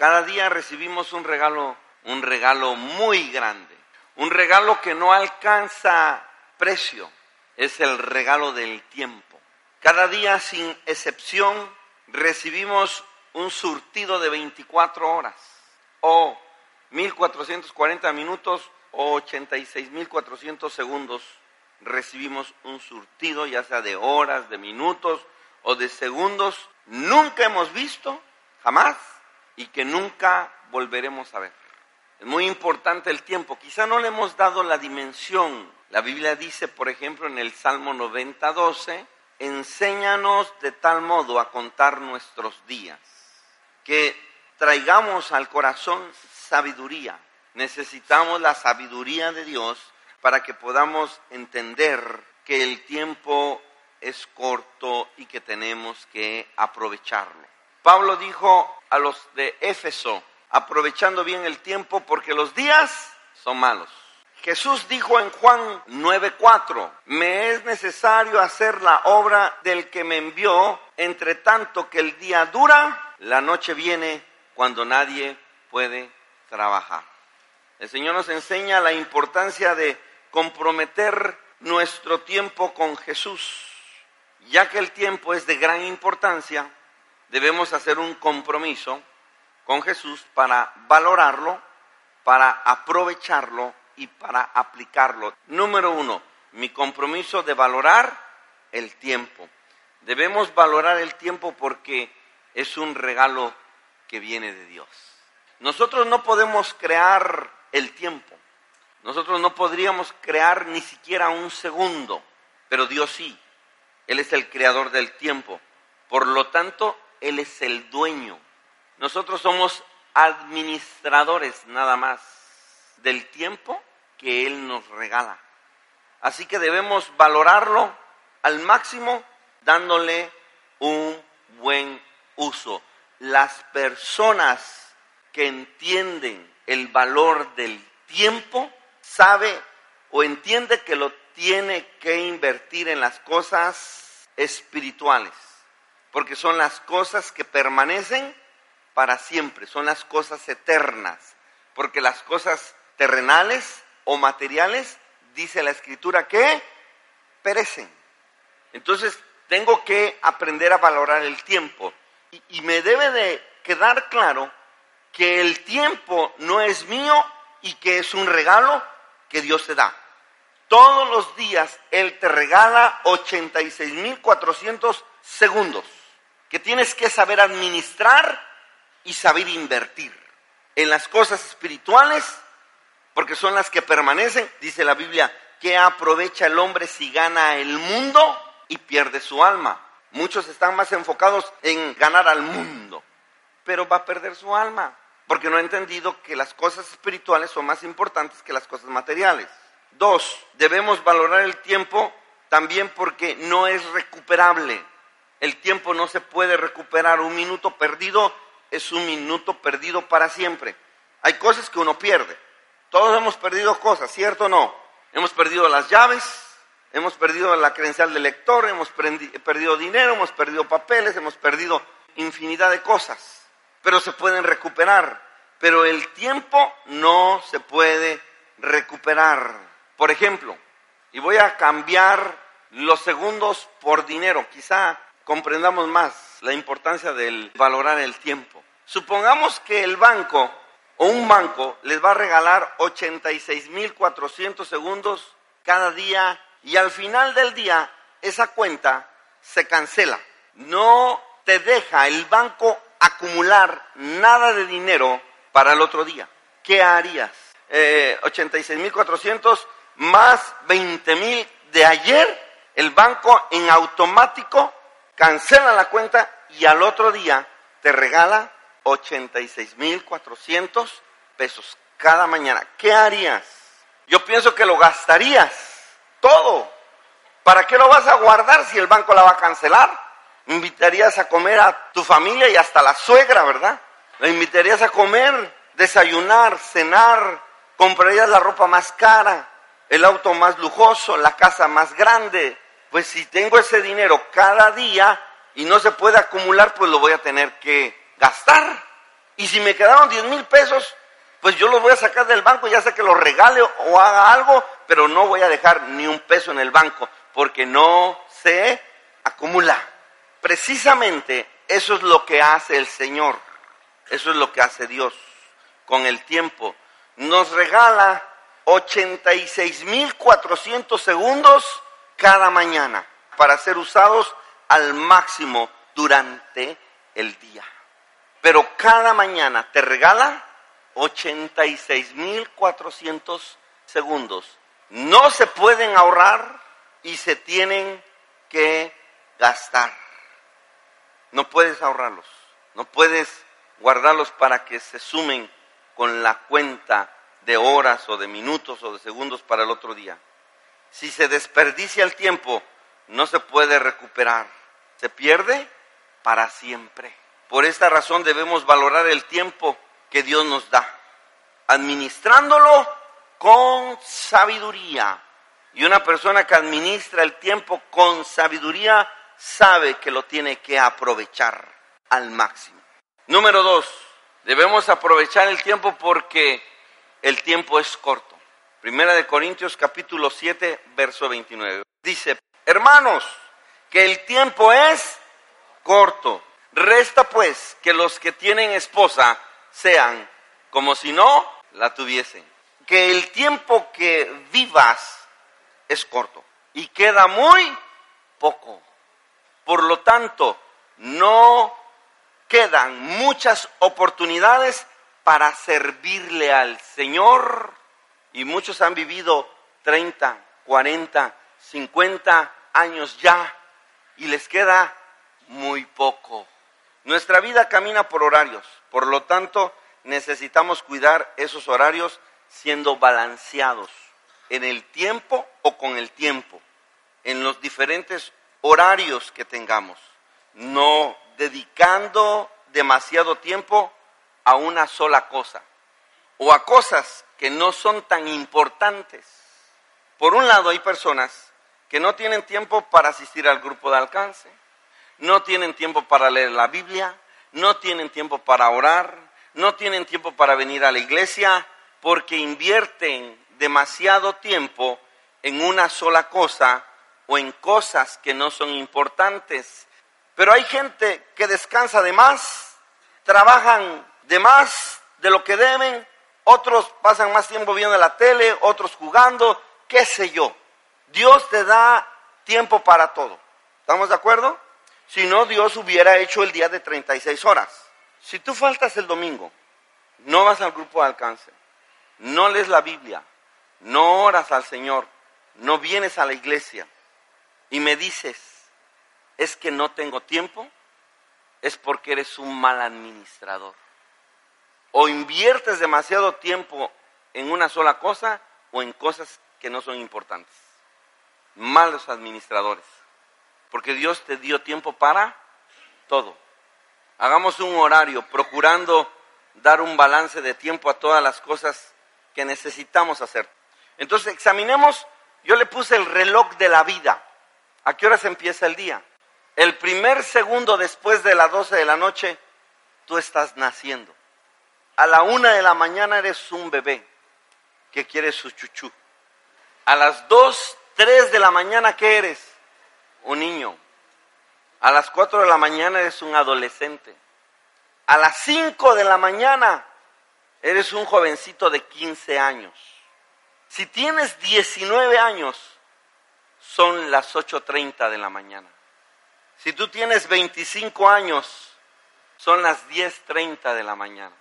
Cada día recibimos un regalo, un regalo muy grande, un regalo que no alcanza precio, es el regalo del tiempo. Cada día sin excepción recibimos un surtido de 24 horas o 1440 minutos o 86.400 segundos recibimos un surtido, ya sea de horas, de minutos o de segundos, nunca hemos visto, jamás, y que nunca volveremos a ver. Es muy importante el tiempo, quizá no le hemos dado la dimensión. La Biblia dice, por ejemplo, en el Salmo 90, 12, enséñanos de tal modo a contar nuestros días, que traigamos al corazón sabiduría. Necesitamos la sabiduría de Dios para que podamos entender que el tiempo es corto y que tenemos que aprovecharlo. Pablo dijo a los de Éfeso, aprovechando bien el tiempo porque los días son malos. Jesús dijo en Juan 9:4, me es necesario hacer la obra del que me envió, entre tanto que el día dura, la noche viene cuando nadie puede trabajar. El Señor nos enseña la importancia de comprometer nuestro tiempo con Jesús. Ya que el tiempo es de gran importancia, debemos hacer un compromiso con Jesús para valorarlo, para aprovecharlo y para aplicarlo. Número uno, mi compromiso de valorar el tiempo. Debemos valorar el tiempo porque es un regalo que viene de Dios. Nosotros no podemos crear el tiempo. Nosotros no podríamos crear ni siquiera un segundo, pero Dios sí. Él es el creador del tiempo. Por lo tanto, Él es el dueño. Nosotros somos administradores nada más del tiempo que Él nos regala. Así que debemos valorarlo al máximo dándole un buen uso. Las personas que entienden el valor del tiempo sabe o entiende que lo tiene que invertir en las cosas espirituales, porque son las cosas que permanecen para siempre, son las cosas eternas, porque las cosas terrenales o materiales, dice la escritura, que perecen. Entonces, tengo que aprender a valorar el tiempo y, me debe de quedar claro que el tiempo no es mío y que es un regalo que Dios te da. Todos los días Él te regala 86.400 segundos que tienes que saber administrar y saber invertir en las cosas espirituales, porque son las que permanecen, dice la Biblia, que aprovecha el hombre si gana el mundo y pierde su alma. Muchos están más enfocados en ganar al mundo, pero va a perder su alma porque no ha entendido que las cosas espirituales son más importantes que las cosas materiales. Dos, debemos valorar el tiempo también porque no es recuperable. El tiempo no se puede recuperar. Un minuto perdido es un minuto perdido para siempre. Hay cosas que uno pierde. Todos hemos perdido cosas, ¿cierto o no? Hemos perdido las llaves, hemos perdido la credencial del lector, hemos perdido dinero, hemos perdido papeles, hemos perdido infinidad de cosas pero se pueden recuperar. Pero el tiempo no se puede recuperar. Por ejemplo, y voy a cambiar los segundos por dinero, quizá comprendamos más la importancia del valorar el tiempo. Supongamos que el banco o un banco les va a regalar 86.400 segundos cada día y al final del día esa cuenta se cancela. No te deja el banco acumular nada de dinero para el otro día. ¿Qué harías? Eh, 86.400 más 20.000 de ayer, el banco en automático cancela la cuenta y al otro día te regala 86.400 pesos cada mañana. ¿Qué harías? Yo pienso que lo gastarías todo. ¿Para qué lo vas a guardar si el banco la va a cancelar? Invitarías a comer a tu familia y hasta la suegra, ¿verdad? La invitarías a comer, desayunar, cenar, comprarías la ropa más cara, el auto más lujoso, la casa más grande. Pues si tengo ese dinero cada día y no se puede acumular, pues lo voy a tener que gastar. Y si me quedaron 10 mil pesos, pues yo los voy a sacar del banco, ya sea que los regale o haga algo, pero no voy a dejar ni un peso en el banco, porque no se acumula. Precisamente eso es lo que hace el Señor, eso es lo que hace Dios con el tiempo. Nos regala 86.400 segundos cada mañana para ser usados al máximo durante el día. Pero cada mañana te regala 86.400 segundos. No se pueden ahorrar y se tienen que gastar. No puedes ahorrarlos, no puedes guardarlos para que se sumen con la cuenta de horas o de minutos o de segundos para el otro día. Si se desperdicia el tiempo, no se puede recuperar. Se pierde para siempre. Por esta razón debemos valorar el tiempo que Dios nos da, administrándolo con sabiduría. Y una persona que administra el tiempo con sabiduría sabe que lo tiene que aprovechar al máximo. Número dos, debemos aprovechar el tiempo porque el tiempo es corto. Primera de Corintios capítulo 7, verso 29. Dice, hermanos, que el tiempo es corto. Resta pues que los que tienen esposa sean como si no la tuviesen. Que el tiempo que vivas es corto y queda muy poco. Por lo tanto, no quedan muchas oportunidades para servirle al Señor. Y muchos han vivido 30, 40, 50 años ya y les queda muy poco. Nuestra vida camina por horarios, por lo tanto necesitamos cuidar esos horarios siendo balanceados en el tiempo o con el tiempo, en los diferentes horarios que tengamos, no dedicando demasiado tiempo a una sola cosa o a cosas que no son tan importantes. Por un lado hay personas que no tienen tiempo para asistir al grupo de alcance, no tienen tiempo para leer la Biblia, no tienen tiempo para orar, no tienen tiempo para venir a la iglesia, porque invierten demasiado tiempo en una sola cosa o en cosas que no son importantes. Pero hay gente que descansa de más, trabajan de más de lo que deben, otros pasan más tiempo viendo la tele, otros jugando, qué sé yo. Dios te da tiempo para todo. ¿Estamos de acuerdo? Si no, Dios hubiera hecho el día de 36 horas. Si tú faltas el domingo, no vas al grupo de alcance, no lees la Biblia, no oras al Señor, no vienes a la iglesia y me dices, es que no tengo tiempo, es porque eres un mal administrador. O inviertes demasiado tiempo en una sola cosa o en cosas que no son importantes. Malos administradores porque Dios te dio tiempo para todo. Hagamos un horario procurando dar un balance de tiempo a todas las cosas que necesitamos hacer. Entonces examinemos, yo le puse el reloj de la vida. ¿A qué horas empieza el día? El primer segundo después de las 12 de la noche, tú estás naciendo. A la una de la mañana eres un bebé que quiere su chuchú. A las 2, 3 de la mañana, ¿qué eres? un niño. A las 4 de la mañana eres un adolescente. A las 5 de la mañana eres un jovencito de 15 años. Si tienes 19 años, son las 8.30 de la mañana. Si tú tienes 25 años, son las 10.30 de la mañana.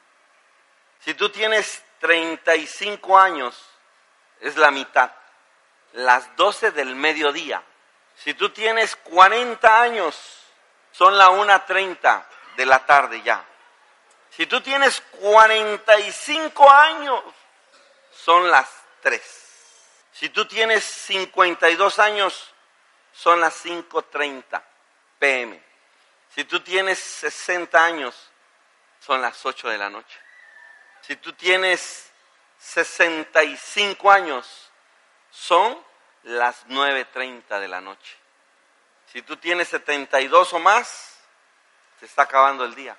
Si tú tienes 35 años, es la mitad. Las 12 del mediodía si tú tienes 40 años, son la 1.30 de la tarde ya. Si tú tienes 45 años, son las 3. Si tú tienes 52 años, son las 5.30 pm. Si tú tienes 60 años, son las 8 de la noche. Si tú tienes 65 años, son las 9.30 de la noche. Si tú tienes 72 o más, se está acabando el día.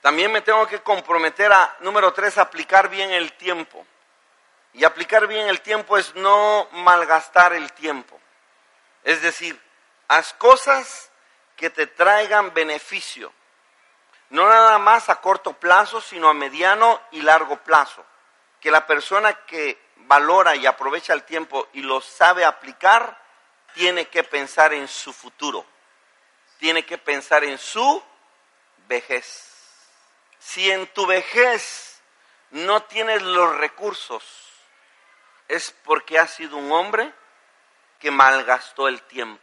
También me tengo que comprometer a, número 3, aplicar bien el tiempo. Y aplicar bien el tiempo es no malgastar el tiempo. Es decir, haz cosas que te traigan beneficio. No nada más a corto plazo, sino a mediano y largo plazo. Que la persona que valora y aprovecha el tiempo y lo sabe aplicar, tiene que pensar en su futuro. Tiene que pensar en su vejez. Si en tu vejez no tienes los recursos, es porque has sido un hombre que malgastó el tiempo.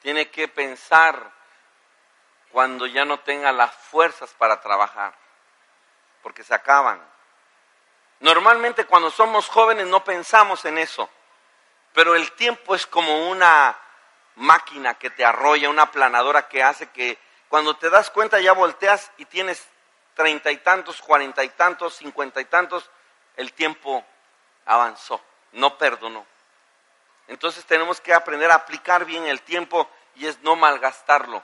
Tiene que pensar cuando ya no tenga las fuerzas para trabajar, porque se acaban. Normalmente cuando somos jóvenes no pensamos en eso, pero el tiempo es como una máquina que te arrolla, una planadora que hace que cuando te das cuenta ya volteas y tienes treinta y tantos, cuarenta y tantos, cincuenta y tantos, el tiempo avanzó, no perdonó. Entonces tenemos que aprender a aplicar bien el tiempo y es no malgastarlo